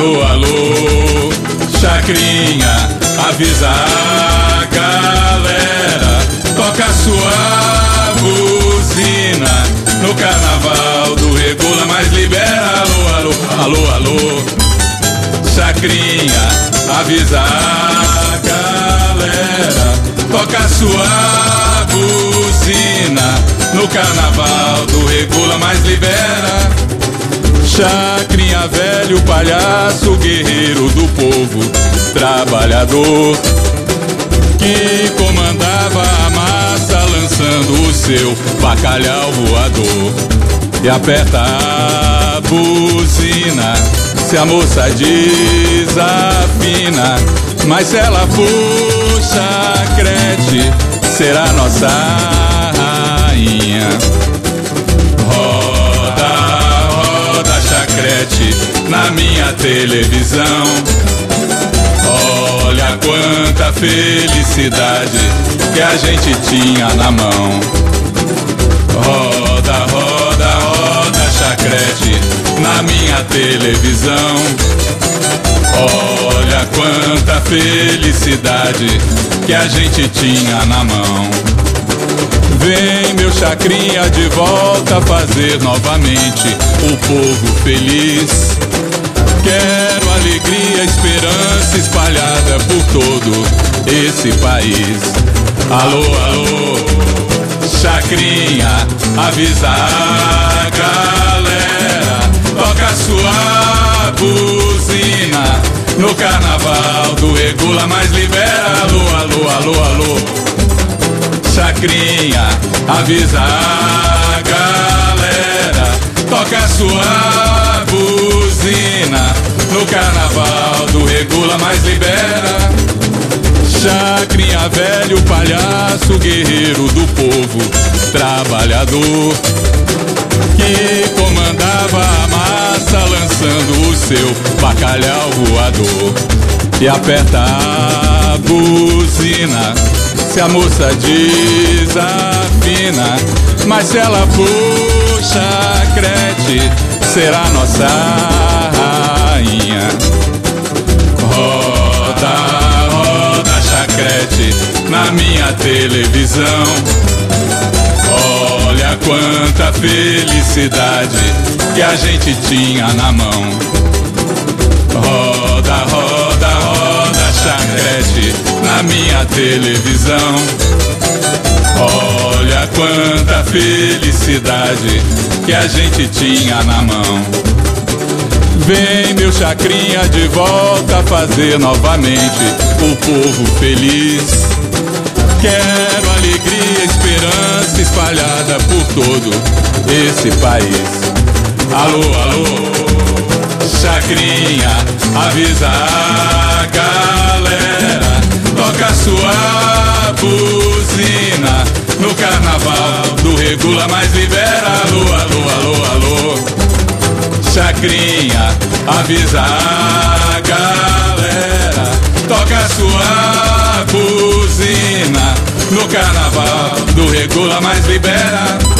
Alô, alô, Chacrinha, avisa a galera, toca sua buzina no carnaval do Regula, mas libera. Alô, alô, alô, alô, Chacrinha, avisa a galera, toca sua buzina no carnaval do Regula, mas libera. Chacrinha velho, palhaço, guerreiro do povo, trabalhador, que comandava a massa lançando o seu bacalhau voador. E aperta a buzina, se a moça desafina, mas se ela puxa crete, será nossa na televisão. Olha quanta felicidade que a gente tinha na mão. Roda, roda, roda chacrete na minha televisão. Olha quanta felicidade que a gente tinha na mão. Vem meu chacrinha de volta fazer novamente o povo feliz. Quero alegria, esperança espalhada por todo esse país. Alô, alô, chacrinha, avisa a galera, toca sua buzina no carnaval do Regula, mas libera. Alô, alô, alô, alô. Chacrinha, avisa a galera, toca sua buzina no carnaval do Regula, mas libera. Chacrinha velho, palhaço, guerreiro do povo, trabalhador, que comandava a massa lançando o seu bacalhau voador. E aperta a buzina, se a moça desafina, mas se ela puxa crete, será nossa rainha. Roda, roda chacrete na minha televisão. Olha quanta felicidade que a gente tinha na mão. Roda, roda, roda chacrete na minha televisão. Olha quanta felicidade que a gente tinha na mão. Vem meu chacrinha de volta fazer novamente o povo feliz. Quero alegria, esperança espalhada por todo esse país. Alô, alô, chacrinha, avisa a galera, toca sua buzina carnaval do Regula, mas libera. Alô, alô, alô, alô. Chacrinha, avisa a galera, toca sua buzina no carnaval do Regula, mas libera.